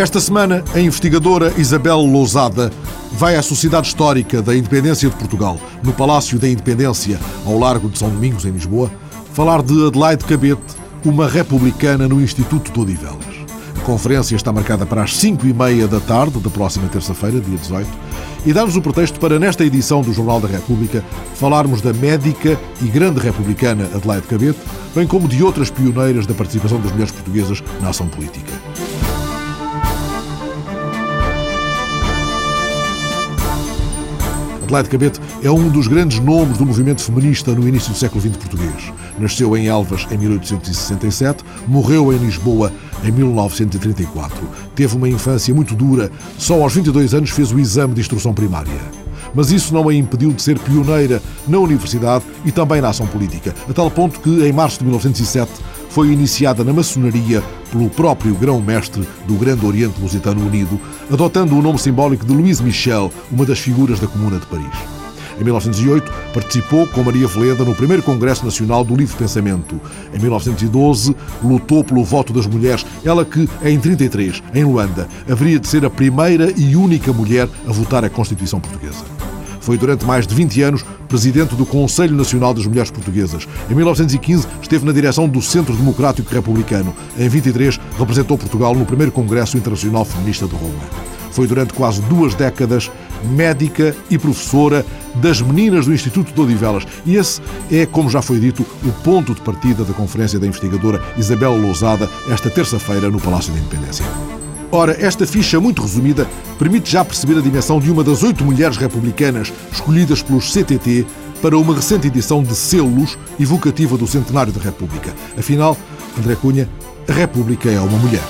Esta semana, a investigadora Isabel Lousada vai à Sociedade Histórica da Independência de Portugal, no Palácio da Independência, ao largo de São Domingos, em Lisboa, falar de Adelaide Cabete, uma republicana no Instituto de Odivelas. A conferência está marcada para as 5 e meia da tarde da próxima terça-feira, dia 18, e dá-nos o pretexto para, nesta edição do Jornal da República, falarmos da médica e grande republicana Adelaide Cabete, bem como de outras pioneiras da participação das mulheres portuguesas na ação política. Adelaide Cabete é um dos grandes nomes do movimento feminista no início do século XX português. Nasceu em Elvas em 1867, morreu em Lisboa em 1934. Teve uma infância muito dura, só aos 22 anos fez o exame de instrução primária. Mas isso não a impediu de ser pioneira na universidade e também na ação política, a tal ponto que, em março de 1907, foi iniciada na maçonaria pelo próprio grão-mestre do Grande Oriente Lusitano Unido, adotando o nome simbólico de Louise Michel, uma das figuras da Comuna de Paris. Em 1908, participou com Maria Veleda no primeiro Congresso Nacional do Livre Pensamento. Em 1912, lutou pelo voto das mulheres, ela que, em 33, em Luanda, haveria de ser a primeira e única mulher a votar a Constituição Portuguesa. Foi durante mais de 20 anos presidente do Conselho Nacional das Mulheres Portuguesas. Em 1915 esteve na direção do Centro Democrático Republicano. Em 23 representou Portugal no primeiro Congresso Internacional Feminista de Roma. Foi durante quase duas décadas médica e professora das meninas do Instituto de Odivelas. E esse é, como já foi dito, o ponto de partida da conferência da investigadora Isabel Lousada esta terça-feira no Palácio da Independência. Ora, esta ficha muito resumida permite já perceber a dimensão de uma das oito mulheres republicanas escolhidas pelos CTT para uma recente edição de Selos evocativa do centenário da República. Afinal, André Cunha, a República é uma mulher.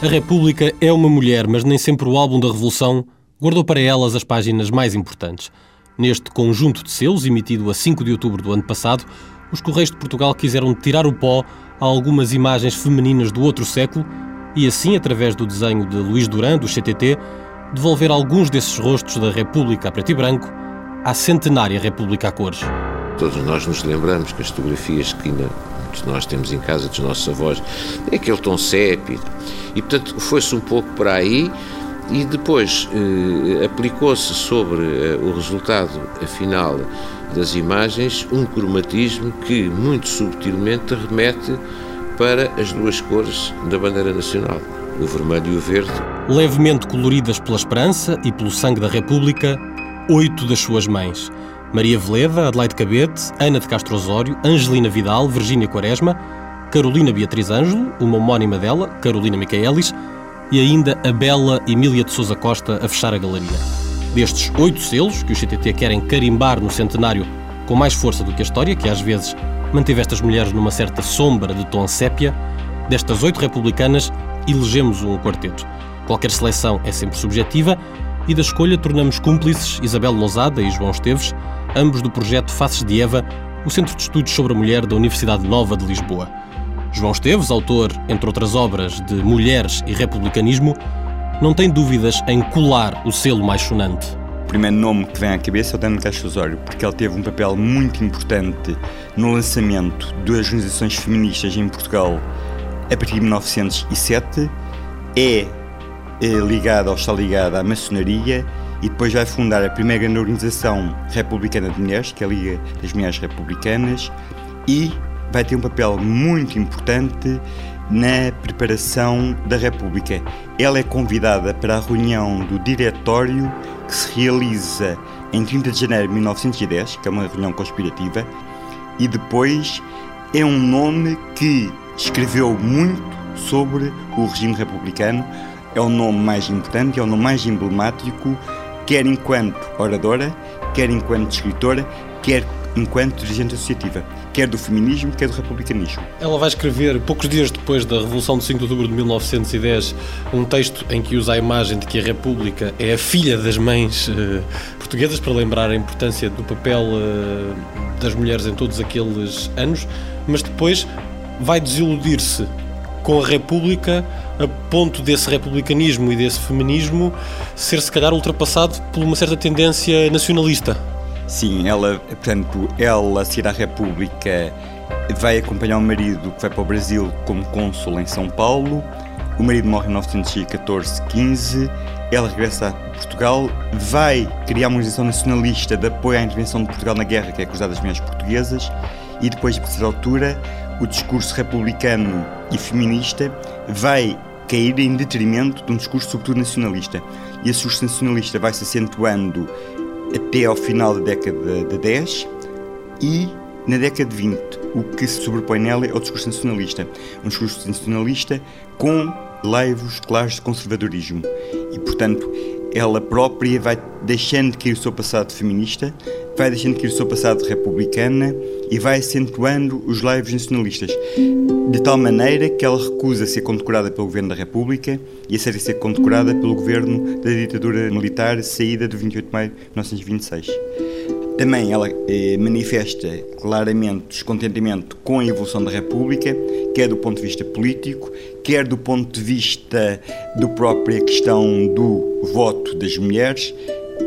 A República é uma mulher, mas nem sempre o álbum da Revolução guardou para elas as páginas mais importantes. Neste conjunto de selos, emitido a 5 de outubro do ano passado, os Correios de Portugal quiseram tirar o pó a algumas imagens femininas do outro século e, assim, através do desenho de Luís Duran, do CTT, devolver alguns desses rostos da República a preto e branco à centenária República a cores. Todos nós nos lembramos que as fotografias que ainda nós temos em casa dos nossos avós é aquele tom sépio. E, portanto, foi-se um pouco para aí e depois eh, aplicou-se sobre eh, o resultado final das imagens um cromatismo que muito subtilmente remete para as duas cores da bandeira nacional, o vermelho e o verde. Levemente coloridas pela esperança e pelo sangue da República, oito das suas mães. Maria Veleda, Adelaide Cabete, Ana de Castro Osório, Angelina Vidal, Virgínia Quaresma, Carolina Beatriz Ângelo, uma homónima dela, Carolina Micaelis, e ainda a bela Emília de Sousa Costa a fechar a galeria. Destes oito selos que os CTT querem carimbar no centenário com mais força do que a história, que às vezes manteve estas mulheres numa certa sombra de tom sépia, destas oito republicanas elegemos um quarteto. Qualquer seleção é sempre subjetiva e da escolha tornamos cúmplices Isabel Lousada e João Esteves, ambos do projeto Faces de Eva, o Centro de Estudos sobre a Mulher da Universidade Nova de Lisboa. João Esteves, autor, entre outras obras, de Mulheres e Republicanismo, não tem dúvidas em colar o selo mais sonante. O primeiro nome que vem à cabeça é o Dano Castro Osório, porque ele teve um papel muito importante no lançamento das organizações feministas em Portugal a partir de 1907. É, é ligado ou está ligado à maçonaria e depois vai fundar a primeira grande organização republicana de mulheres, que é a Liga das Mulheres Republicanas, e vai ter um papel muito importante na preparação da República. Ela é convidada para a reunião do Diretório que se realiza em 30 de janeiro de 1910, que é uma reunião conspirativa, e depois é um nome que escreveu muito sobre o regime republicano. É o nome mais importante, é o nome mais emblemático, quer enquanto oradora, quer enquanto escritora, quer enquanto dirigente associativa, quer do feminismo, quer do republicanismo. Ela vai escrever, poucos dias depois da Revolução de 5 de Outubro de 1910, um texto em que usa a imagem de que a República é a filha das mães uh, portuguesas, para lembrar a importância do papel uh, das mulheres em todos aqueles anos, mas depois vai desiludir-se com a República a ponto desse republicanismo e desse feminismo ser se calhar ultrapassado por uma certa tendência nacionalista. Sim, ela, portanto, ela, a à República, vai acompanhar o marido que vai para o Brasil como cônsul em São Paulo. o marido morre em 1914, 15, ela regressa a Portugal, vai criar uma organização nacionalista de apoio à intervenção de Portugal na guerra, que é a Cruzada das Mulheres Portuguesas, e depois, a certa altura, o discurso republicano e feminista vai cair em detrimento de um discurso sobretudo nacionalista. E esse discurso nacionalista vai se acentuando até ao final da década de 10 e na década de 20. O que se sobrepõe nela é o discurso nacionalista. Um discurso nacionalista com leivos claros de conservadorismo. E, portanto, ela própria vai deixando de cair o seu passado feminista, vai deixando de cair o seu passado republicana e vai acentuando os laivos nacionalistas, de tal maneira que ela recusa ser condecorada pelo Governo da República e aceita ser condecorada pelo Governo da ditadura militar saída de 28 de maio de 1926. Também ela eh, manifesta claramente descontentamento com a evolução da República, quer do ponto de vista político, quer do ponto de vista da própria questão do voto das mulheres,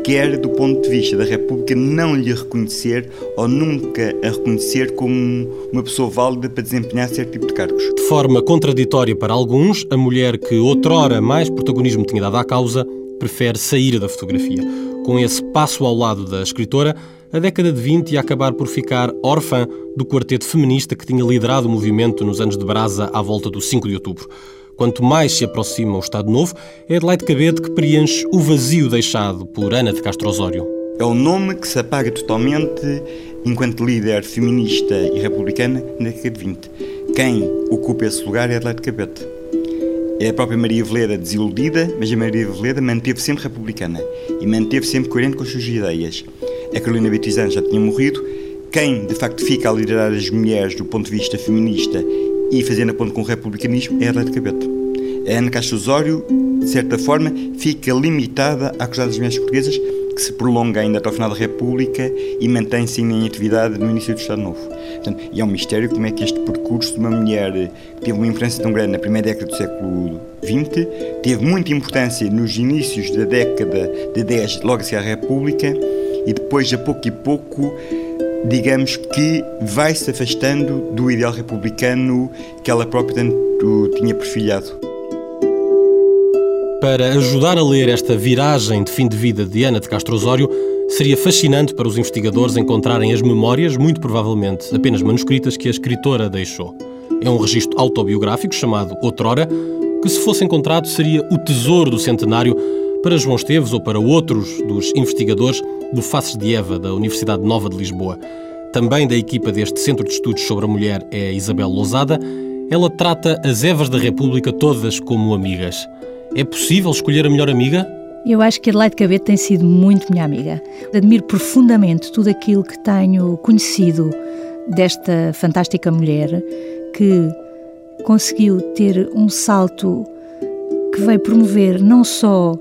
quer do ponto de vista da República não lhe reconhecer ou nunca a reconhecer como uma pessoa válida para desempenhar certo tipo de cargos. De forma contraditória para alguns, a mulher que outrora mais protagonismo tinha dado à causa prefere sair da fotografia. Com esse passo ao lado da escritora, a década de 20 ia acabar por ficar órfã do quarteto feminista que tinha liderado o movimento nos anos de brasa à volta do 5 de outubro. Quanto mais se aproxima o Estado Novo, é Adelaide Cabete que preenche o vazio deixado por Ana de Castro Osório. É o nome que se apaga totalmente enquanto líder feminista e republicana na década de 20. Quem ocupa esse lugar é Adelaide Cabete. É a própria Maria Veleda desiludida, mas a Maria Veleda manteve sempre republicana e manteve sempre coerente com as suas ideias a Carolina Beatrizan já tinha morrido. Quem, de facto, fica a liderar as mulheres do ponto de vista feminista e fazendo a ponto com o republicanismo é a Adelaide Cabete. A Ana Castro Osório, de certa forma, fica limitada à Cruzada das Mulheres Portuguesas, que se prolonga ainda até ao final da República e mantém-se em atividade no início do Estado Novo. Portanto, e é um mistério como é que este percurso de uma mulher que teve uma influência tão grande na primeira década do século XX, teve muita importância nos inícios da década de 10, logo a seguir à República, e depois, a pouco e pouco, digamos que vai se afastando do ideal republicano que ela própria tanto tinha perfilhado. Para ajudar a ler esta viragem de fim de vida de Ana de Castro Osório, seria fascinante para os investigadores encontrarem as memórias, muito provavelmente apenas manuscritas, que a escritora deixou. É um registro autobiográfico chamado Outrora, que, se fosse encontrado, seria o tesouro do centenário para João Esteves ou para outros dos investigadores do Faces de Eva, da Universidade Nova de Lisboa. Também da equipa deste Centro de Estudos sobre a Mulher é Isabel Lousada. Ela trata as Evas da República todas como amigas. É possível escolher a melhor amiga? Eu acho que Adelaide Cabete tem sido muito minha amiga. Admiro profundamente tudo aquilo que tenho conhecido desta fantástica mulher que conseguiu ter um salto que veio promover não só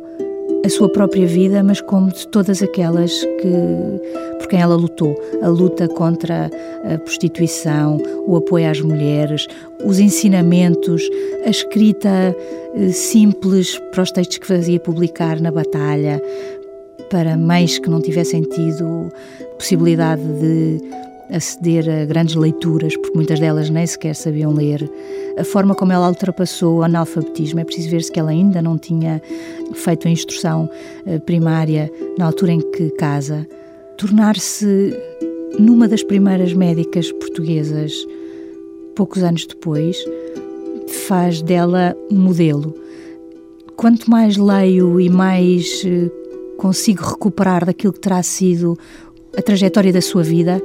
a sua própria vida, mas como de todas aquelas que por quem ela lutou. A luta contra a prostituição, o apoio às mulheres, os ensinamentos, a escrita eh, simples para os textos que fazia publicar na batalha, para mães que não tivessem tido possibilidade de aceder a grandes leituras, porque muitas delas nem sequer sabiam ler. A forma como ela ultrapassou o analfabetismo, é preciso ver-se que ela ainda não tinha feito a instrução eh, primária na altura em que casa. Tornar-se numa das primeiras médicas portuguesas, poucos anos depois, faz dela um modelo. Quanto mais leio e mais eh, consigo recuperar daquilo que terá sido a trajetória da sua vida,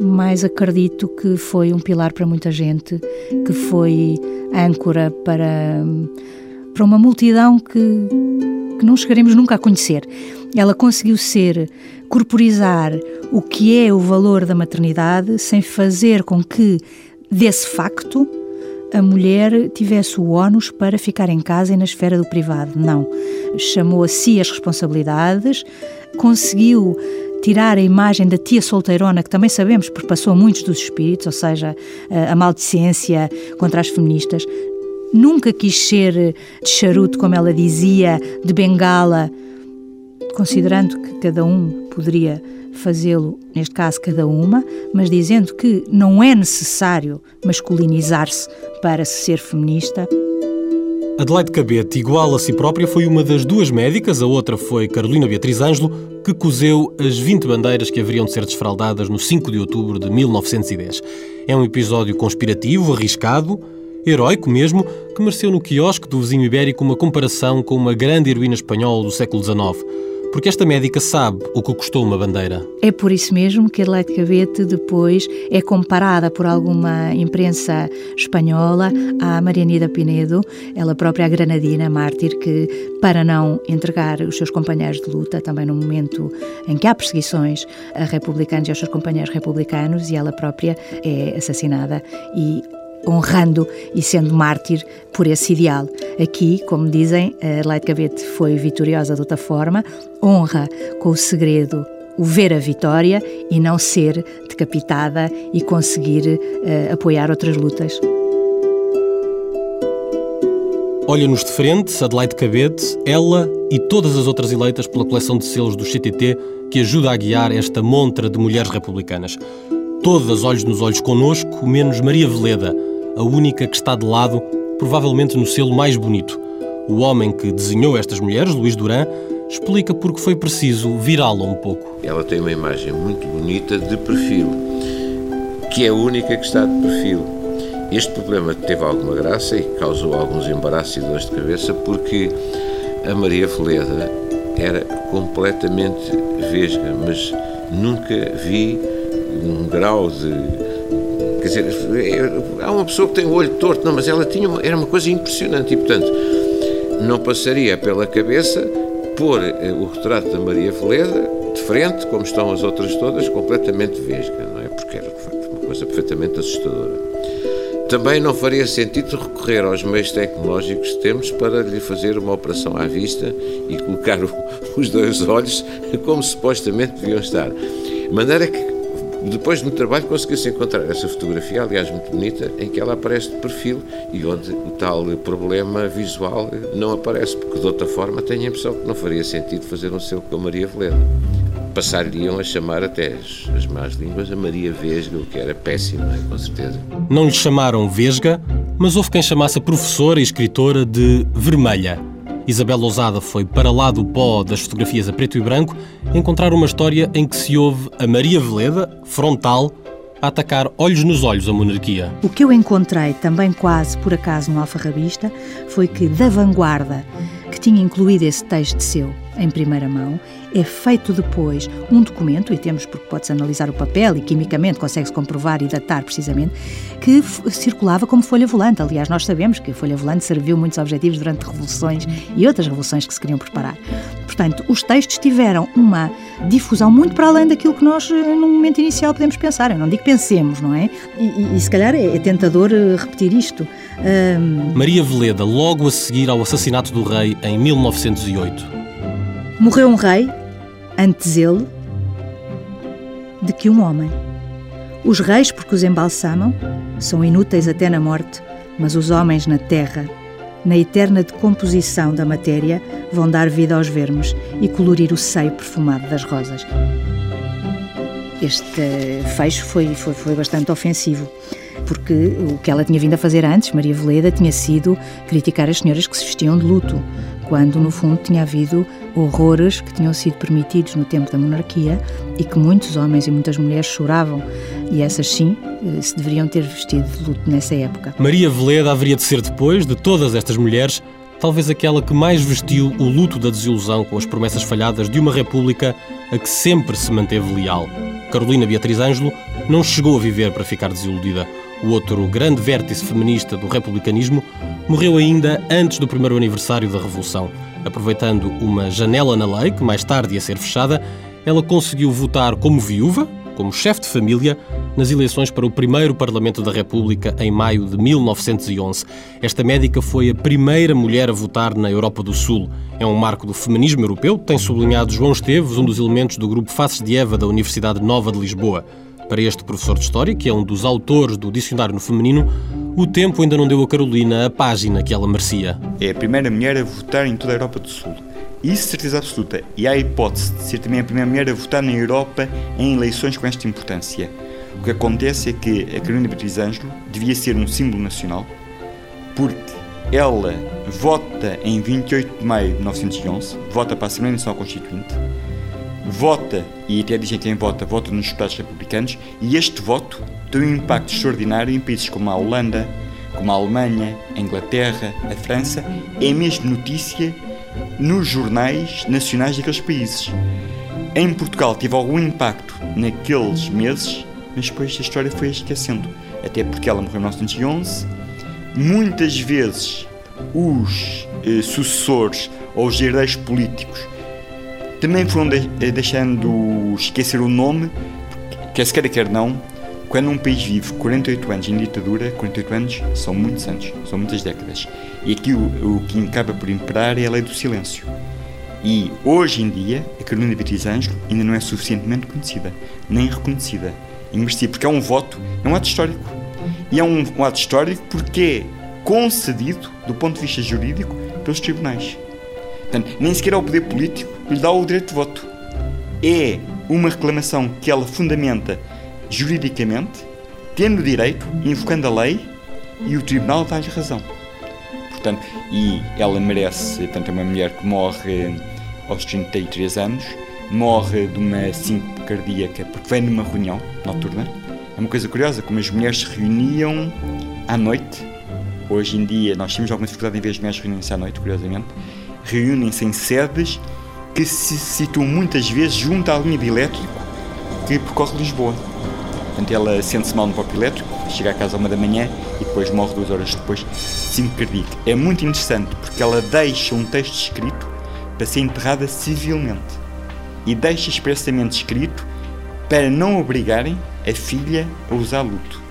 mas acredito que foi um pilar para muita gente, que foi âncora para, para uma multidão que, que não chegaremos nunca a conhecer. Ela conseguiu ser, corporizar o que é o valor da maternidade sem fazer com que, desse facto, a mulher tivesse o ónus para ficar em casa e na esfera do privado. Não. Chamou a si as responsabilidades, conseguiu tirar a imagem da tia solteirona, que também sabemos porque passou muitos dos espíritos, ou seja, a maldicência contra as feministas. Nunca quis ser de charuto, como ela dizia, de bengala, considerando que cada um poderia fazê-lo, neste caso cada uma, mas dizendo que não é necessário masculinizar-se para se ser feminista. Adelaide Cabete, igual a si própria, foi uma das duas médicas, a outra foi Carolina Beatriz Ângelo, que cozeu as 20 bandeiras que haveriam de ser desfraldadas no 5 de outubro de 1910. É um episódio conspirativo, arriscado, heróico mesmo, que mereceu no quiosque do vizinho ibérico uma comparação com uma grande heroína espanhola do século XIX. Porque esta médica sabe o que custou uma bandeira. É por isso mesmo que Adelaide Cabete depois é comparada por alguma imprensa espanhola à Marianida Pinedo, ela própria a granadina mártir que, para não entregar os seus companheiros de luta, também no momento em que há perseguições a republicanos e aos seus companheiros republicanos, e ela própria é assassinada e honrando e sendo mártir por esse ideal. Aqui, como dizem, Adelaide Cabete foi vitoriosa de outra forma, honra com o segredo o ver a vitória e não ser decapitada e conseguir uh, apoiar outras lutas. Olha-nos de frente, Adelaide Cabete, ela e todas as outras eleitas pela coleção de selos do CTT que ajuda a guiar esta montra de mulheres republicanas. Todas olhos nos olhos conosco, menos Maria Veleda, a única que está de lado, provavelmente no selo mais bonito. O homem que desenhou estas mulheres, Luís Duran, explica porque foi preciso virá-la um pouco. Ela tem uma imagem muito bonita de perfil, que é a única que está de perfil. Este problema teve alguma graça e causou alguns embaraços e dores de cabeça porque a Maria Veleda era completamente vesga, mas nunca vi um grau de Quer dizer, há uma pessoa que tem o olho torto, não, mas ela tinha uma, era uma coisa impressionante e, portanto, não passaria pela cabeça pôr eh, o retrato da Maria Veleda de frente, como estão as outras todas, completamente vesga, não é? Porque era, uma coisa perfeitamente assustadora. Também não faria sentido recorrer aos meios tecnológicos que temos para lhe fazer uma operação à vista e colocar os dois olhos como supostamente deviam estar. De maneira que depois de muito trabalho conseguiu-se encontrar essa fotografia, aliás muito bonita, em que ela aparece de perfil e onde o tal problema visual não aparece, porque de outra forma tenho a impressão que não faria sentido fazer um selo com a Maria Veleda. Passar-lhe-iam a chamar até as, as más línguas a Maria Vesga, o que era péssimo, é? com certeza. Não lhe chamaram Vesga, mas houve quem chamasse a professora e escritora de Vermelha Isabel Lousada foi para lá do pó das fotografias a preto e branco encontrar uma história em que se ouve a Maria Veleda, frontal, a atacar olhos nos olhos a monarquia. O que eu encontrei, também quase por acaso no alfarrabista, foi que da vanguarda, que tinha incluído esse texto seu em primeira mão, é feito depois um documento, e temos porque pode-se analisar o papel e quimicamente consegue-se comprovar e datar precisamente, que circulava como folha volante. Aliás, nós sabemos que a folha volante serviu muitos objetivos durante revoluções e outras revoluções que se queriam preparar. Portanto, os textos tiveram uma difusão muito para além daquilo que nós, eh, no momento inicial, podemos pensar. Eu não digo pensemos, não é? E, e, e se calhar é, é tentador eh, repetir isto. Um... Maria Veleda, logo a seguir ao assassinato do rei em 1908. Morreu um rei, antes ele, de que um homem. Os reis, porque os embalsamam, são inúteis até na morte, mas os homens na terra, na eterna decomposição da matéria, vão dar vida aos vermes e colorir o seio perfumado das rosas. Este fecho foi, foi, foi bastante ofensivo porque o que ela tinha vindo a fazer antes, Maria Veleda, tinha sido criticar as senhoras que se vestiam de luto, quando no fundo tinha havido horrores que tinham sido permitidos no tempo da monarquia e que muitos homens e muitas mulheres choravam, e essas sim eh, se deveriam ter vestido de luto nessa época. Maria Veleda haveria de ser depois de todas estas mulheres talvez aquela que mais vestiu o luto da desilusão com as promessas falhadas de uma república a que sempre se manteve leal. Carolina Beatriz Ângelo não chegou a viver para ficar desiludida. O outro grande vértice feminista do republicanismo morreu ainda antes do primeiro aniversário da Revolução. Aproveitando uma janela na lei, que mais tarde ia ser fechada, ela conseguiu votar como viúva, como chefe de família, nas eleições para o primeiro Parlamento da República em maio de 1911. Esta médica foi a primeira mulher a votar na Europa do Sul. É um marco do feminismo europeu, tem sublinhado João Esteves, um dos elementos do grupo Faces de Eva da Universidade Nova de Lisboa. Para este professor de História, que é um dos autores do Dicionário no Feminino, o tempo ainda não deu a Carolina a página que ela merecia. É a primeira mulher a votar em toda a Europa do Sul. Isso certeza absoluta. E há a hipótese de ser também a primeira mulher a votar na Europa em eleições com esta importância. O que acontece é que a Carolina Beatriz Ângelo devia ser um símbolo nacional, porque ela vota em 28 de maio de 1911, vota para a Assembleia Nacional Constituinte, vota, e até dizem quem vota, vota nos deputados republicanos, e este voto tem um impacto extraordinário em países como a Holanda, como a Alemanha, a Inglaterra, a França, é mesmo notícia nos jornais nacionais daqueles países. Em Portugal teve algum impacto naqueles meses, mas depois a história foi esquecendo. Até porque ela morreu em 1911. Muitas vezes os eh, sucessores ou os herdeiros políticos também foram de eh, deixando esquecer o nome, quer se queira quer não, quando um país vive 48 anos em ditadura, 48 anos são muitos anos, são muitas décadas. E aqui o, o que acaba por imperar é a lei do silêncio. E hoje em dia, a Carolina Beatriz Ângelo ainda não é suficientemente conhecida, nem reconhecida e merecida, porque é um voto, é um ato histórico. E é um, um ato histórico porque é concedido, do ponto de vista jurídico, pelos tribunais. Portanto, nem sequer ao poder político lhe dá o direito de voto. É uma reclamação que ela fundamenta juridicamente, tendo direito, invocando a lei, e o tribunal dá-lhe razão. Portanto, e ela merece, portanto, é uma mulher que morre aos 33 anos, morre de uma síncope cardíaca porque vem numa reunião noturna. É uma coisa curiosa, como as mulheres se reuniam à noite. Hoje em dia nós temos alguma dificuldade em ver as mulheres reunirem-se à noite, curiosamente. Reúnem-se em sedes que se situam muitas vezes junto à linha de elétrico que percorre Lisboa. Portanto, ela sente-se mal no próprio elétrico, chega a casa uma da manhã e depois morre duas horas depois de síncope cardíaco. É muito interessante porque ela deixa um texto escrito para ser enterrada civilmente e deixa expressamente escrito para não obrigarem a filha a usar luto.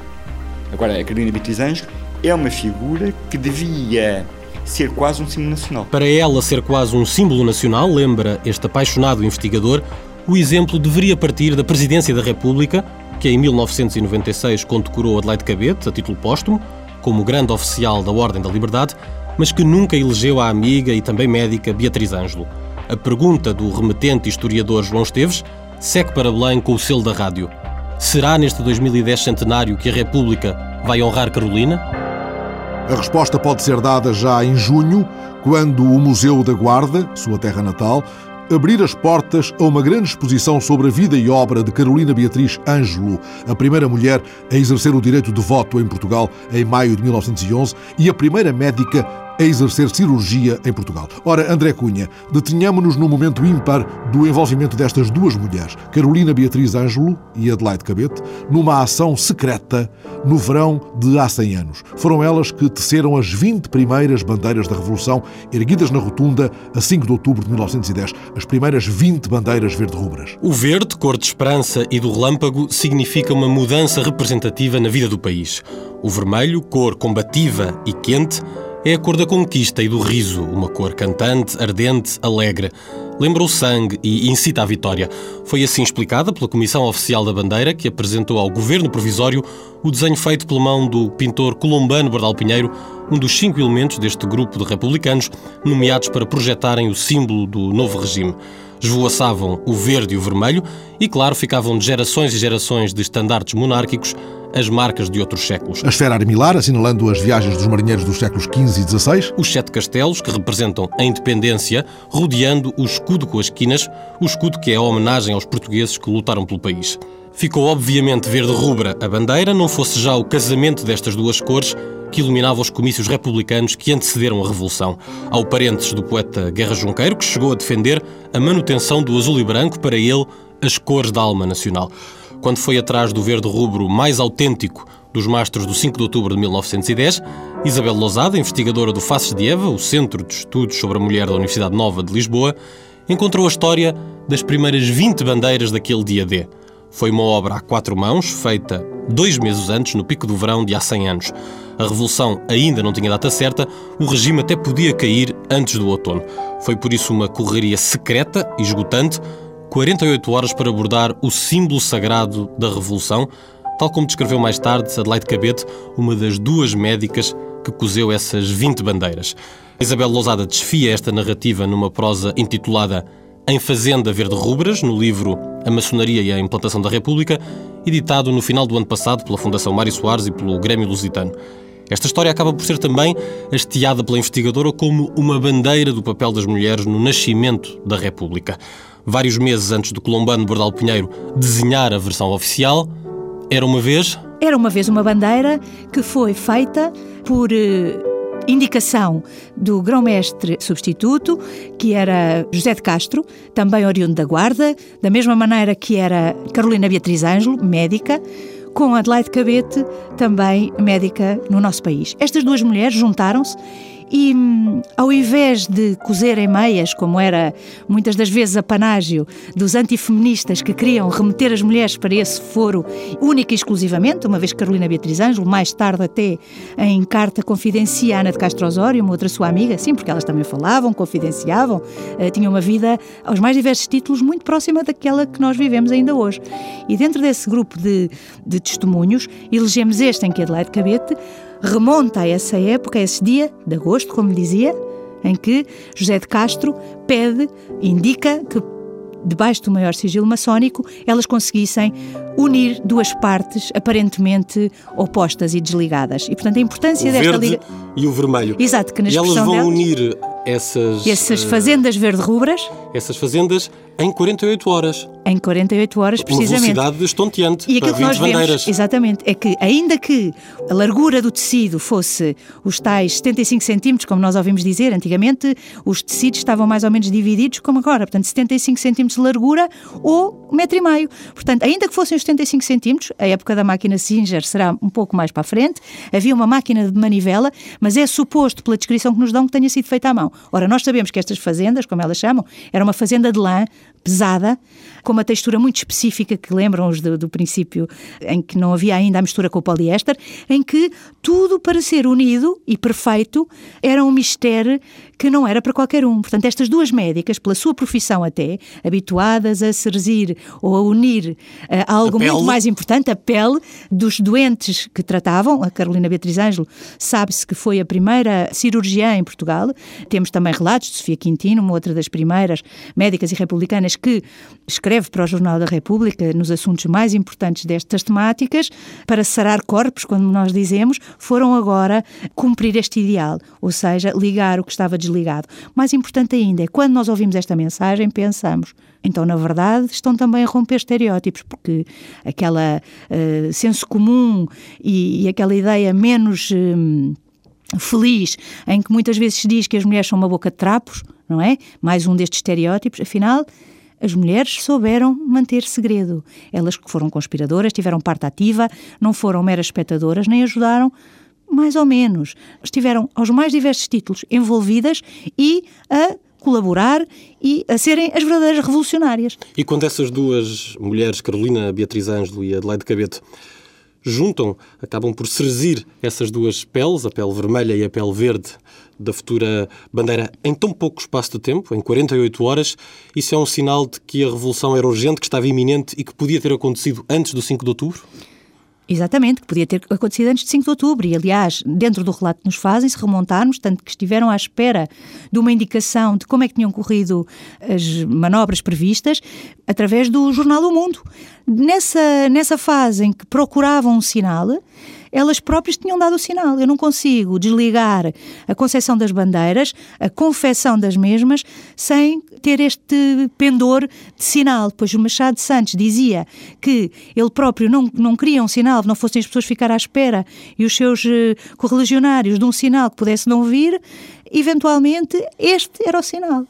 Agora, a Carolina Beatriz Anjo é uma figura que devia ser quase um símbolo nacional. Para ela ser quase um símbolo nacional, lembra este apaixonado investigador, o exemplo deveria partir da Presidência da República, que em 1996 condecorou Adelaide Cabete, a título póstumo, como grande oficial da Ordem da Liberdade, mas que nunca elegeu a amiga e também médica Beatriz Ângelo. A pergunta do remetente historiador João Esteves segue para Belém com o selo da rádio. Será neste 2010 centenário que a República vai honrar Carolina? A resposta pode ser dada já em junho, quando o Museu da Guarda, sua terra natal, abrir as portas a uma grande exposição sobre a vida e obra de Carolina Beatriz Ângelo, a primeira mulher a exercer o direito de voto em Portugal em maio de 1911 e a primeira médica a exercer cirurgia em Portugal. Ora, André Cunha, detenhamos-nos no momento ímpar do envolvimento destas duas mulheres, Carolina Beatriz Ângelo e Adelaide Cabete, numa ação secreta no verão de há 100 anos. Foram elas que teceram as 20 primeiras bandeiras da Revolução, erguidas na rotunda a 5 de outubro de 1910, as primeiras 20 bandeiras verde-rubras. O verde, cor de esperança e do relâmpago, significa uma mudança representativa na vida do país. O vermelho, cor combativa e quente, é a cor da conquista e do riso, uma cor cantante, ardente, alegre. Lembra o sangue e incita à vitória. Foi assim explicada pela Comissão Oficial da Bandeira, que apresentou ao Governo Provisório o desenho feito pela mão do pintor colombano Bardal Pinheiro, um dos cinco elementos deste grupo de republicanos nomeados para projetarem o símbolo do novo regime esvoaçavam o verde e o vermelho e, claro, ficavam de gerações e gerações de estandartes monárquicos as marcas de outros séculos. A esfera armilar, assinalando as viagens dos marinheiros dos séculos XV e XVI. Os sete castelos, que representam a independência, rodeando o escudo com as quinas, o escudo que é a homenagem aos portugueses que lutaram pelo país. Ficou obviamente verde-rubra a bandeira, não fosse já o casamento destas duas cores que iluminava os comícios republicanos que antecederam a Revolução. Ao parentes do poeta Guerra Junqueiro, que chegou a defender a manutenção do azul e branco, para ele, as cores da alma nacional. Quando foi atrás do verde rubro mais autêntico dos mastros do 5 de outubro de 1910, Isabel Lousada, investigadora do Faces de Eva, o Centro de Estudos sobre a Mulher da Universidade Nova de Lisboa, encontrou a história das primeiras 20 bandeiras daquele dia D. Foi uma obra a quatro mãos, feita dois meses antes, no pico do verão de há 100 anos. A revolução ainda não tinha data certa, o regime até podia cair antes do outono. Foi por isso uma correria secreta e esgotante, 48 horas para abordar o símbolo sagrado da revolução, tal como descreveu mais tarde Adelaide Cabete, uma das duas médicas que cozeu essas 20 bandeiras. Isabel Lousada desfia esta narrativa numa prosa intitulada em Fazenda Verde Rubras, no livro A Maçonaria e a Implantação da República, editado no final do ano passado pela Fundação Mário Soares e pelo Grêmio Lusitano. Esta história acaba por ser também hasteada pela investigadora como uma bandeira do papel das mulheres no nascimento da República. Vários meses antes do colombano Bordal Pinheiro desenhar a versão oficial, era uma vez. Era uma vez uma bandeira que foi feita por eh, indicação do grão-mestre substituto, que era José de Castro, também oriundo da Guarda, da mesma maneira que era Carolina Beatriz Ângelo, médica, com Adelaide Cabete, também médica no nosso país. Estas duas mulheres juntaram-se e hum, ao invés de cozer em meias, como era muitas das vezes a panágio dos antifeministas que queriam remeter as mulheres para esse foro única e exclusivamente, uma vez que Carolina Beatriz Ângelo, mais tarde até em carta confidencia Ana de Castro Osório, uma outra sua amiga, sim, porque elas também falavam, confidenciavam, uh, tinham uma vida aos mais diversos títulos muito próxima daquela que nós vivemos ainda hoje. E dentro desse grupo de, de testemunhos, elegemos este em que Adelaide Cabete remonta a essa época, a esse dia de agosto, como dizia, em que José de Castro pede, indica que debaixo do maior sigilo maçónico, elas conseguissem unir duas partes aparentemente opostas e desligadas. E, portanto, a importância o desta verde liga... e o vermelho. Exato, que na e elas vão delas, unir essas, essas eh, fazendas verde-rubras essas fazendas em 48 horas. em 48 horas, Uma precisamente. velocidade estonteante E aquilo que 20 nós vemos, bandeiras. exatamente, é que ainda que a largura do tecido fosse os tais 75 centímetros, como nós ouvimos dizer, antigamente os tecidos estavam mais ou menos divididos como agora, portanto 75 centímetros de largura ou metro e meio. Portanto, ainda que fossem os 75 centímetros, a época da máquina Singer será um pouco mais para a frente, havia uma máquina de manivela, mas é suposto, pela descrição que nos dão, que tenha sido feita à mão. Ora, nós sabemos que estas fazendas, como elas chamam, era uma fazenda de lã, pesada, com uma textura muito específica que lembram-os do, do princípio em que não havia ainda a mistura com o poliéster, em que tudo para ser unido e perfeito era um mistério que não era para qualquer um. Portanto, estas duas médicas, pela sua profissão até, habituadas a serzir ou a unir eh, algo A muito mais importante, a pele dos doentes que tratavam, a Carolina Beatriz Ângelo sabe-se que foi a primeira cirurgiã em Portugal, temos também relatos de Sofia Quintino, uma outra das primeiras médicas e republicanas que escreve para o Jornal da República nos assuntos mais importantes destas temáticas, para sarar corpos, quando nós dizemos, foram agora cumprir este ideal, ou seja, ligar o que estava desligado. Mais importante ainda é quando nós ouvimos esta mensagem, pensamos, então na verdade estão também a romper estereótipos, porque aquela eh, senso comum e, e aquela ideia menos. hum, feliz, em que muitas vezes se diz que as mulheres são uma boca de trapos, não é? Mais um destes estereótipos, afinal. As mulheres souberam manter segredo. Elas que foram conspiradoras, tiveram parte ativa, não foram meras espectadoras, nem ajudaram, mais ou menos. Estiveram aos mais diversos títulos envolvidas e a colaborar e a serem as verdadeiras revolucionárias. E quando essas duas mulheres, Carolina Beatriz Ângelo e Adelaide Cabete, juntam, acabam por serzir essas duas peles, a pele vermelha e a pele verde da futura bandeira, em tão pouco espaço de tempo, em 48 horas, isso é um sinal de que a revolução era urgente, que estava iminente e que podia ter acontecido antes do 5 de outubro? Exatamente, que podia ter acontecido antes de 5 de outubro. E, aliás, dentro do relato que nos fazem, se remontarmos, tanto que estiveram à espera de uma indicação de como é que tinham corrido as manobras previstas, através do jornal O Mundo. Nessa, nessa fase em que procuravam um sinal, elas próprias tinham dado o sinal. Eu não consigo desligar a concepção das bandeiras, a confecção das mesmas, sem ter este pendor de sinal. Pois o Machado Santos dizia que ele próprio não, não queria um sinal, não fossem as pessoas ficar à espera e os seus eh, correligionários de um sinal que pudesse não vir, eventualmente este era o sinal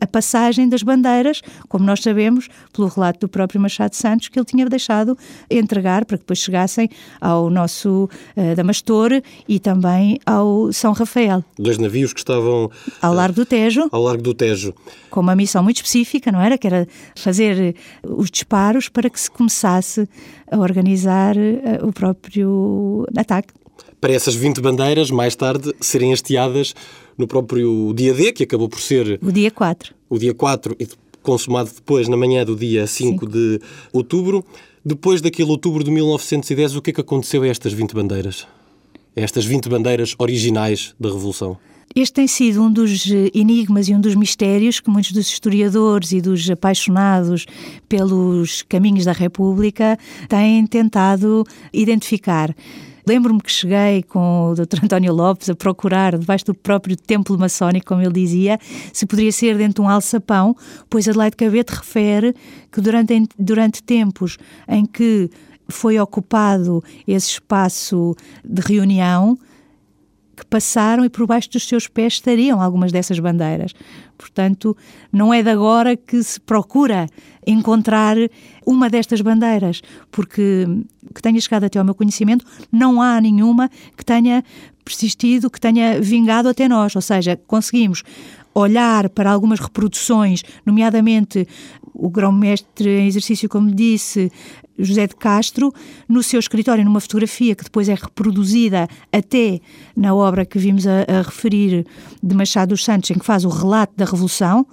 a passagem das bandeiras, como nós sabemos, pelo relato do próprio Machado Santos, que ele tinha deixado entregar para que depois chegassem ao nosso uh, Damastor e também ao São Rafael, Dois navios que estavam ao largo do Tejo, ao largo do Tejo. com uma missão muito específica, não era? Que era fazer eh, os disparos para que se começasse a organizar eh, o próprio ataque. Para essas 20 bandeiras, mais tarde, serem hasteadas no próprio dia D, que acabou por ser O dia 4. o dia 4 e consumado depois, na manhã do dia 5 de outubro. Depois daquele outubro de 1910, o que é que aconteceu a estas 20 bandeiras? A estas 20 bandeiras originais da Revolução? Este tem sido um dos eh, enigmas e um dos mistérios que muitos dos historiadores e dos apaixonados pelos caminhos da República têm tentado identificar. Lembro-me que cheguei com o Dr. António Lopes a procurar, debaixo do próprio templo maçónico, como ele dizia, se poderia ser dentro de um alçapão, pois Adelaide Cabete refere que durante, durante tempos em que foi ocupado esse espaço de reunião, passaram e por baixo dos seus pés estariam algumas dessas bandeiras. Portanto, não é de agora que se procura encontrar uma destas bandeiras, porque que tenha chegado até ao meu conhecimento, não há nenhuma que tenha persistido, que tenha vingado até nós. Ou seja, conseguimos olhar para algumas reproduções, nomeadamente o grão-mestre em exercício, como disse, José de Castro, no seu escritório, numa fotografia que depois é reproduzida até na obra que vimos a, a referir de Machado dos Santos, em que faz o relato da Revolução,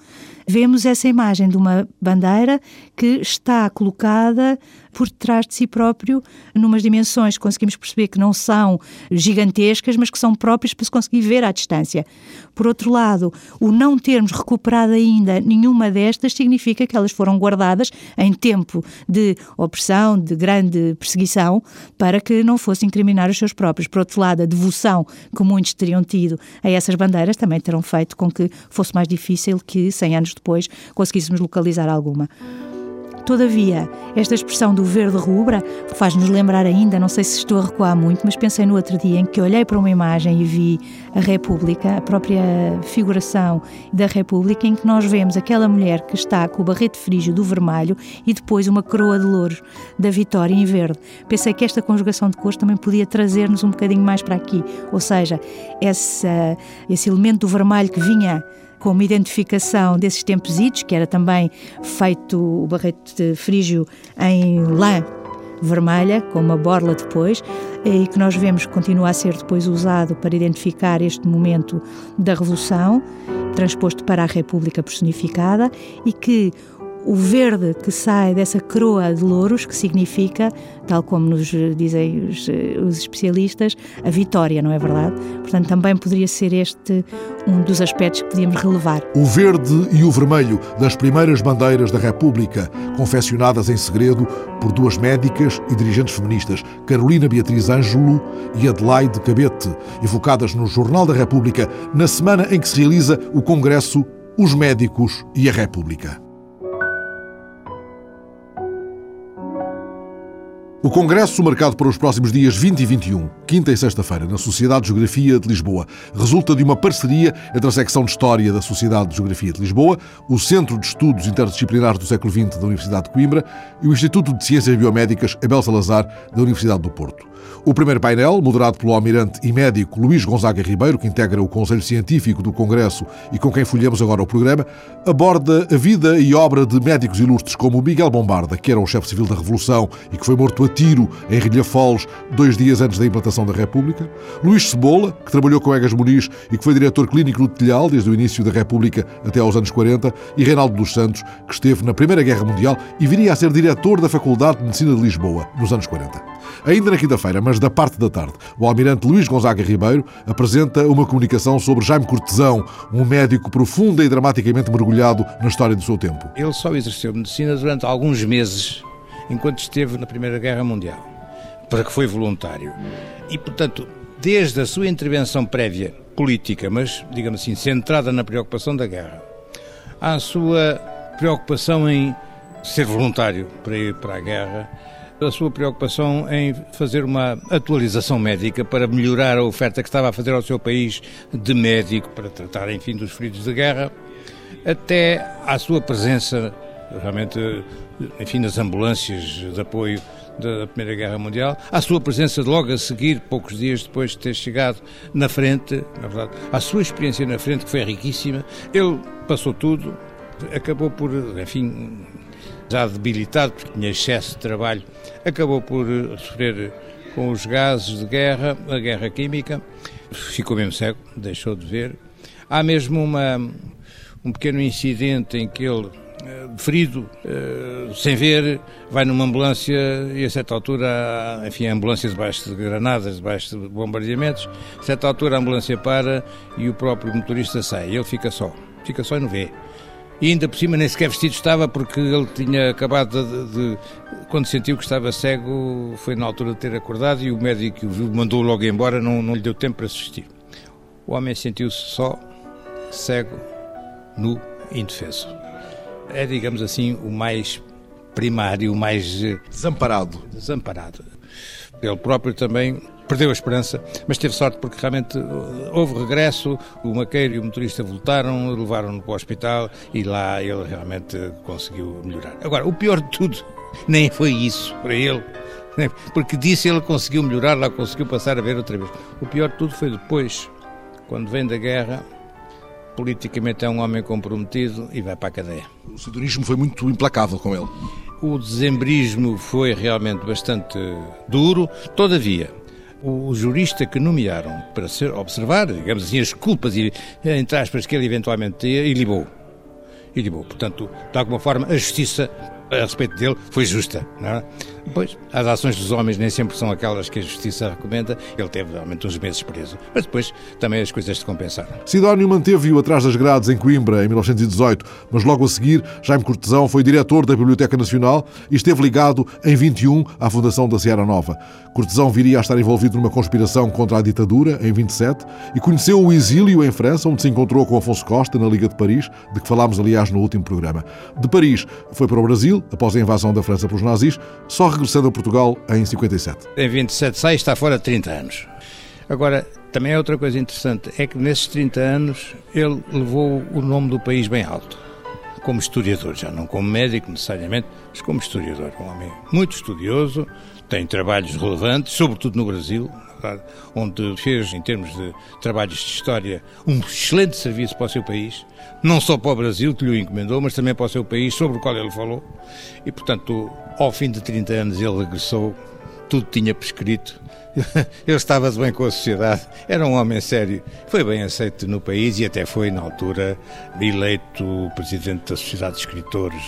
vemos essa imagem de uma bandeira que está colocada por trás de si próprio, numas dimensões que conseguimos perceber que não são gigantescas, mas que são próprias para se conseguir ver à distância. Por outro lado, o não termos recuperado ainda nenhuma destas significa que elas foram guardadas em tempo de opressão, de grande perseguição, para que não fossem incriminar os seus próprios. Por outro lado, a devoção que muitos teriam tido a essas bandeiras também terão feito com que fosse mais difícil que, 100 anos depois, conseguíssemos localizar alguma. Todavia, esta expressão do verde rubra faz-nos lembrar ainda, não sei se estou a recuar muito, mas pensei no outro dia em que olhei para uma imagem e vi a República, a própria figuração da República, em que nós vemos aquela mulher que está com o barrete frígio do vermelho e depois uma coroa de louros da vitória em verde. Pensei que esta conjugação de cores também podia trazer-nos um bocadinho mais para aqui, ou seja, essa, esse elemento do vermelho que vinha como identificação desses tempos que era também feito o barrete frígio em lã vermelha, com uma borla depois, e que nós vemos que continua a ser depois usado para identificar este momento da Revolução, transposto para a República personificada, e que o verde que sai dessa coroa de louros, que significa, tal como nos dizem os, os, especialistas, a vitória, não é verdade? Portanto, também poderia ser este um dos aspectos que podíamos relevar. O verde e o vermelho das primeiras bandeiras da República, confeccionadas em segredo por duas médicas e dirigentes feministas, Carolina Beatriz Ângelo e Adelaide Cabete, evocadas no Jornal da República na semana em que se realiza o Congresso Os Médicos e a República. O congresso, marcado para os próximos dias 20 e 21, quinta e sexta-feira, na Sociedade de Geografia de Lisboa, resulta de uma parceria entre a secção de História da Sociedade de Geografia de Lisboa, o Centro de Estudos Interdisciplinares do Século XX da Universidade de Coimbra e o Instituto de Ciências Biomédicas Abel Salazar da Universidade do Porto. O primeiro painel, moderado pelo almirante e médico Luís Gonzaga Ribeiro, que integra o Conselho Científico do Congresso e com quem folhamos agora o programa, aborda a vida e obra de médicos ilustres como Miguel Bombarda, que era o chefe civil da Revolução e que foi morto a tiro em Rilhafoles dois dias antes da implantação da República, Luís Cebola, que trabalhou com Egas Muniz e que foi diretor clínico do Telhal desde o início da República até aos anos 40, e Reinaldo dos Santos, que esteve na Primeira Guerra Mundial e viria a ser diretor da Faculdade de Medicina de Lisboa nos anos 40. Ainda na quinta-feira, mas da parte da tarde, o almirante Luís Gonzaga Ribeiro apresenta uma comunicação sobre Jaime Cortesão, um médico profundo e dramaticamente mergulhado na história do seu tempo. Ele só exerceu medicina durante alguns meses, enquanto esteve na Primeira Guerra Mundial, para que foi voluntário. E, portanto, desde a sua intervenção prévia política, mas, digamos assim, centrada na preocupação da guerra, à sua preocupação em ser voluntário para ir para a guerra, a sua preocupação em fazer uma atualização médica para melhorar a oferta que estava a fazer ao seu país de médico para tratar, enfim, dos feridos de guerra, até à sua presença, realmente, enfim, nas ambulâncias de apoio da Primeira Guerra Mundial, à sua presença logo a seguir, poucos dias depois de ter chegado na frente, na verdade, à sua experiência na frente, que foi riquíssima. Ele passou tudo, acabou por, enfim, já debilitado, porque tinha excesso de trabalho, acabou por eh, sofrer com os gases de guerra, a guerra química, ficou mesmo cego, deixou de ver. Há mesmo uma, um pequeno incidente em que ele, ferido, eh, sem ver, vai numa ambulância e a certa altura, enfim, a ambulância debaixo de granadas, debaixo de bombardeamentos, a certa altura a ambulância para e o próprio motorista sai, ele fica só, fica só e não vê. E ainda por cima nem sequer vestido estava porque ele tinha acabado de, de, Quando sentiu que estava cego, foi na altura de ter acordado e o médico que o viu mandou logo embora, não, não lhe deu tempo para assistir. O homem sentiu-se só, cego, nu, indefeso. É, digamos assim, o mais primário, o mais. Eh, desamparado. Desamparado. Ele próprio também perdeu a esperança, mas teve sorte porque realmente uh, houve regresso, o maqueiro e o motorista voltaram, levaram-no para o hospital e lá ele realmente conseguiu melhorar. Agora, o pior de tudo nem foi isso para ele, porque disse ele conseguiu melhorar, lá conseguiu passar a ver outra vez. O pior de tudo foi depois, quando vem da guerra, politicamente é um homem comprometido e vai para a cadeia. O sidonismo foi muito implacável com ele. O dezembrismo foi realmente bastante duro, todavia, o jurista que nomearam para ser, observar, digamos assim, as culpas, entre aspas, que ele eventualmente tinha, e libou. E libou. Portanto, de alguma forma, a justiça a respeito dele foi justa. Não é? Depois, as ações dos homens nem sempre são aquelas que a justiça recomenda. Ele teve realmente uns meses preso. Mas depois também as coisas se compensaram. Sidónio manteve-o atrás das grades em Coimbra em 1918, mas logo a seguir, Jaime Cortesão foi diretor da Biblioteca Nacional e esteve ligado em 21 à fundação da Sierra Nova. Cortesão viria a estar envolvido numa conspiração contra a ditadura em 27 e conheceu o exílio em França, onde se encontrou com Afonso Costa na Liga de Paris, de que falámos aliás no último programa. De Paris foi para o Brasil, após a invasão da França pelos nazis, só regressando a Portugal em 57. Em 27 sai está fora de 30 anos. Agora, também é outra coisa interessante, é que nesses 30 anos ele levou o nome do país bem alto. Como historiador, já não como médico necessariamente, mas como historiador. Um homem muito estudioso, tem trabalhos relevantes, sobretudo no Brasil, onde fez, em termos de trabalhos de história, um excelente serviço para o seu país, não só para o Brasil, que lhe encomendou, mas também para o seu país, sobre o qual ele falou. E, portanto, ao fim de 30 anos, ele regressou, tudo tinha prescrito Ele estava bem com a sociedade, era um homem sério, foi bem aceito no país e até foi, na altura, eleito presidente da Sociedade de Escritores.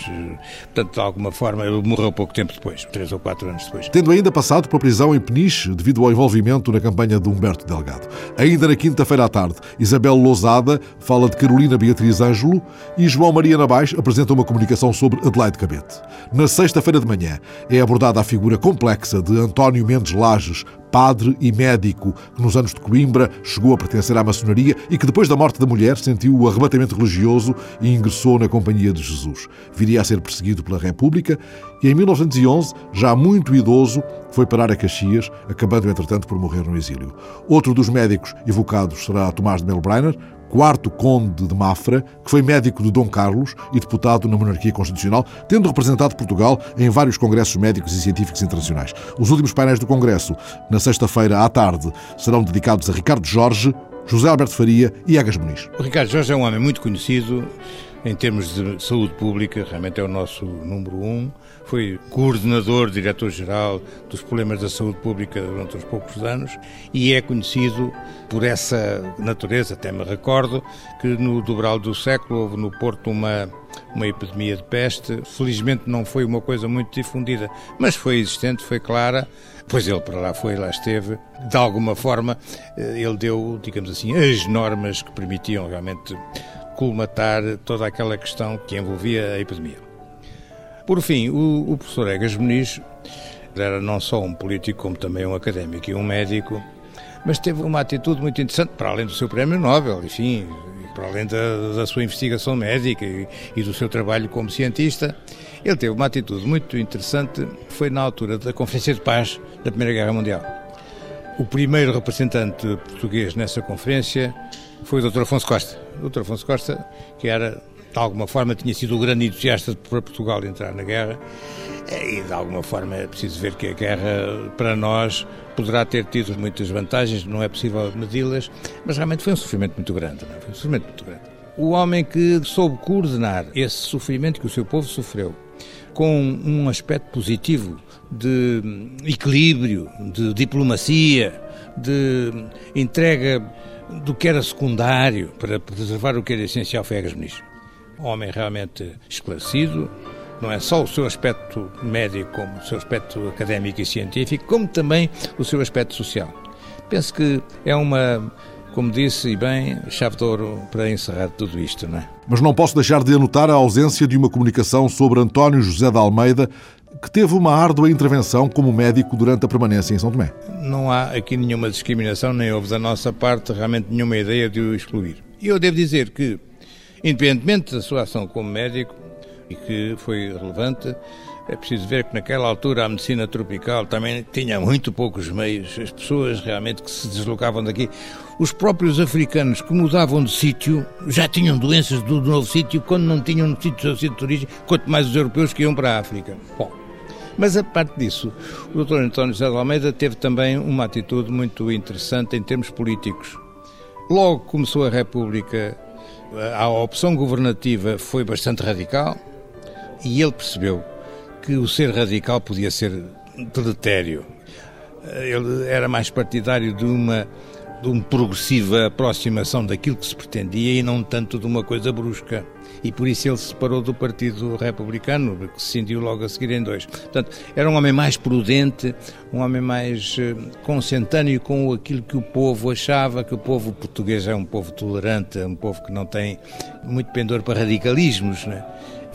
Portanto, de alguma forma, ele morreu pouco tempo depois, três ou quatro anos depois. Tendo ainda passado pela prisão em Peniche devido ao envolvimento na campanha de Humberto Delgado. Ainda na quinta-feira à tarde, Isabel Lousada fala de Carolina Beatriz Ângelo e João Maria Nabais apresenta uma comunicação sobre Adelaide Cabete. Na sexta-feira de manhã é abordada a figura complexa de António Mendes Lages, padre e médico, que nos anos de Coimbra chegou a pertencer à maçonaria e que depois da morte da mulher sentiu o arrebatamento religioso e ingressou na Companhia de Jesus. Viria a ser perseguido pela República e em 1911, já muito idoso, foi parar a Caxias, acabando entretanto por morrer no exílio. Outro dos médicos evocados será Tomás de Melbreiner, quarto conde de Mafra, que foi médico de Dom Carlos e deputado na monarquia constitucional, tendo representado Portugal em vários congressos médicos e científicos internacionais. Os últimos painéis do congresso, na sexta-feira à tarde, serão dedicados a Ricardo Jorge, José Alberto Faria e Egas Muniz. O Ricardo Jorge é um homem muito conhecido em termos de saúde pública, realmente é o nosso número um. Foi coordenador, diretor-geral dos problemas da saúde pública durante uns poucos anos e é conhecido por essa natureza. Até me recordo que no dobral do século houve no Porto uma, uma epidemia de peste. Felizmente não foi uma coisa muito difundida, mas foi existente, foi clara. Pois ele para lá foi, lá esteve. De alguma forma, eh, ele deu, digamos assim, as normas que permitiam realmente colmatar toda aquela questão que envolvia a epidemia. Por fim, o, o professor Egas Muniz era não só um político, como também um académico e um médico, mas teve uma atitude muito interessante, para além do seu prémio Nobel, enfim, para além da, da sua investigação médica e, e, do seu trabalho como cientista, ele teve uma atitude muito interessante, foi na altura da Conferência de Paz da Primeira Guerra Mundial. O primeiro representante português nessa conferência foi o Dr. Afonso Costa. O Dr. Afonso Costa, que era, de alguma forma, tinha sido o grande entusiasta para Portugal entrar na guerra, e de alguma forma é preciso ver que a guerra, para nós, poderá ter tido muitas vantagens, não é possível medi-las, mas realmente foi um sofrimento muito grande. Não é? Foi um sofrimento muito grande. O homem que soube coordenar esse sofrimento que o seu povo sofreu com um aspecto positivo de equilíbrio, de diplomacia, de entrega do que era secundário para preservar o que era essencial foi Muniz. Um homem realmente esclarecido, não é só o seu aspecto médico, como o seu aspecto académico e científico, como também o seu aspecto social. Penso que é uma como disse, e bem, chave de ouro para encerrar tudo isto, não é? Mas não posso deixar de anotar a ausência de uma comunicação sobre António José de Almeida, que teve uma árdua intervenção como médico durante a permanência em São Tomé. Não há aqui nenhuma discriminação, nem houve da nossa parte realmente nenhuma ideia de o excluir. E eu devo dizer que, independentemente da sua ação como médico, e que foi relevante, é preciso ver que naquela altura a medicina tropical também tinha muito poucos meios, as pessoas realmente que se deslocavam daqui. Os próprios africanos que mudavam de sítio já tinham doenças do novo sítio quando não tinham no sítio seu sítio de origem, quanto mais os europeus que iam para a África. Bom, mas a parte disso, o Dr. António José de Almeida teve também uma atitude muito interessante em termos políticos. Logo começou a República, a opção governativa foi bastante radical e ele percebeu que o ser radical podia ser deletério. Ele era mais partidário de uma de uma progressiva aproximação daquilo que se pretendia e não tanto de uma coisa brusca. E por isso ele se separou do Partido Republicano, que se cindiu logo a seguir em dois. Portanto, era um homem mais prudente, um homem mais uh, consentâneo com aquilo que o povo achava, que o povo português é um povo tolerante, é um povo que não tem muito pendor para radicalismos, né?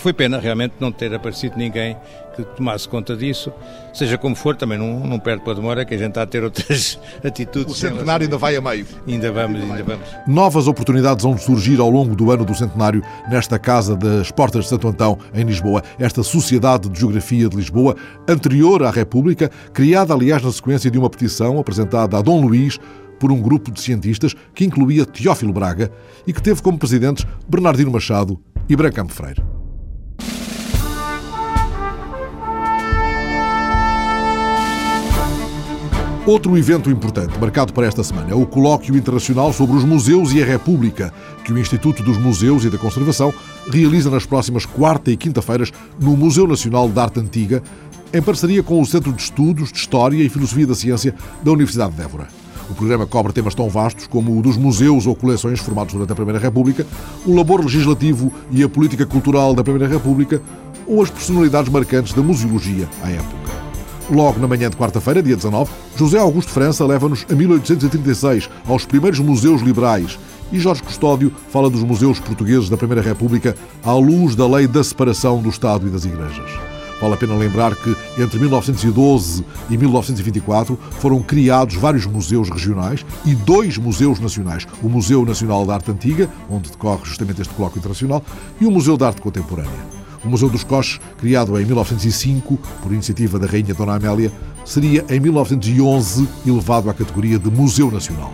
Foi pena realmente não ter aparecido ninguém que tomasse conta disso. Seja como for, também não, não perde para a demora que a gente está a ter outras atitudes. O centenário ainda vai a meio. Ainda vamos, ainda vamos. Novas oportunidades vão surgir ao longo do ano do centenário nesta Casa das Portas de Santo Antão, em Lisboa. Esta Sociedade de Geografia de Lisboa, anterior à República, criada, aliás, na sequência de uma petição apresentada a Dom Luís por um grupo de cientistas que incluía Teófilo Braga e que teve como presidentes Bernardino Machado e Brancampo Freire. Outro evento importante marcado para esta semana é o Colóquio Internacional sobre os Museus e a República, que o Instituto dos Museus e da Conservação realiza nas próximas quarta e quinta-feiras no Museu Nacional de Arte Antiga, em parceria com o Centro de Estudos de História e Filosofia da Ciência da Universidade de Évora. O programa cobre temas tão vastos como o dos museus ou coleções formados durante a Primeira República, o labor legislativo e a política cultural da Primeira República ou as personalidades marcantes da museologia à época. Logo na manhã de quarta-feira, dia 19, José Augusto França leva-nos a 1836, aos primeiros museus liberais, e Jorge Custódio fala dos museus portugueses da Primeira República à luz da lei da separação do Estado e das Igrejas. Vale a pena lembrar que entre 1912 e 1924 foram criados vários museus regionais e dois museus nacionais: o Museu Nacional de Arte Antiga, onde decorre justamente este colóquio internacional, e o Museu de Arte Contemporânea. O Museu dos Coches, criado em 1905 por iniciativa da Rainha Dona Amélia, seria em 1911 elevado à categoria de Museu Nacional.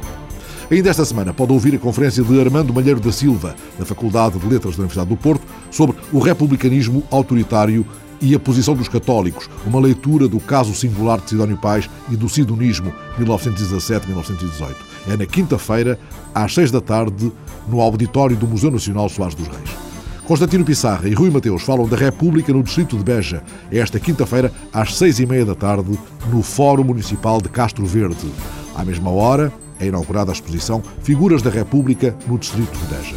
Ainda esta semana pode ouvir a conferência de Armando Malheiro da Silva, da Faculdade de Letras da Universidade do Porto, sobre o republicanismo autoritário e a posição dos católicos, uma leitura do caso singular de Sidónio Pais e do sidonismo 1917-1918. É na quinta-feira, às seis da tarde, no auditório do Museu Nacional Soares dos Reis. Constantino Pissarra e Rui Mateus falam da República no Distrito de Beja, esta quinta-feira, às seis e meia da tarde, no Fórum Municipal de Castro Verde. À mesma hora, é inaugurada a exposição Figuras da República no Distrito de Beja.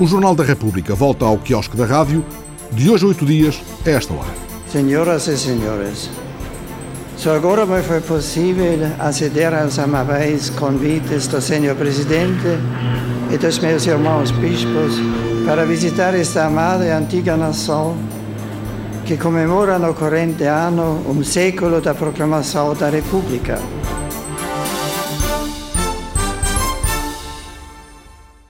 O Jornal da República volta ao quiosque da rádio, de hoje a oito dias, a esta hora. Senhoras e senhores, só agora me foi possível aceder aos amáveis convites do Senhor Presidente e dos meus irmãos bispos para visitar esta amada e antiga nação que comemora no corrente ano um século da proclamação da República.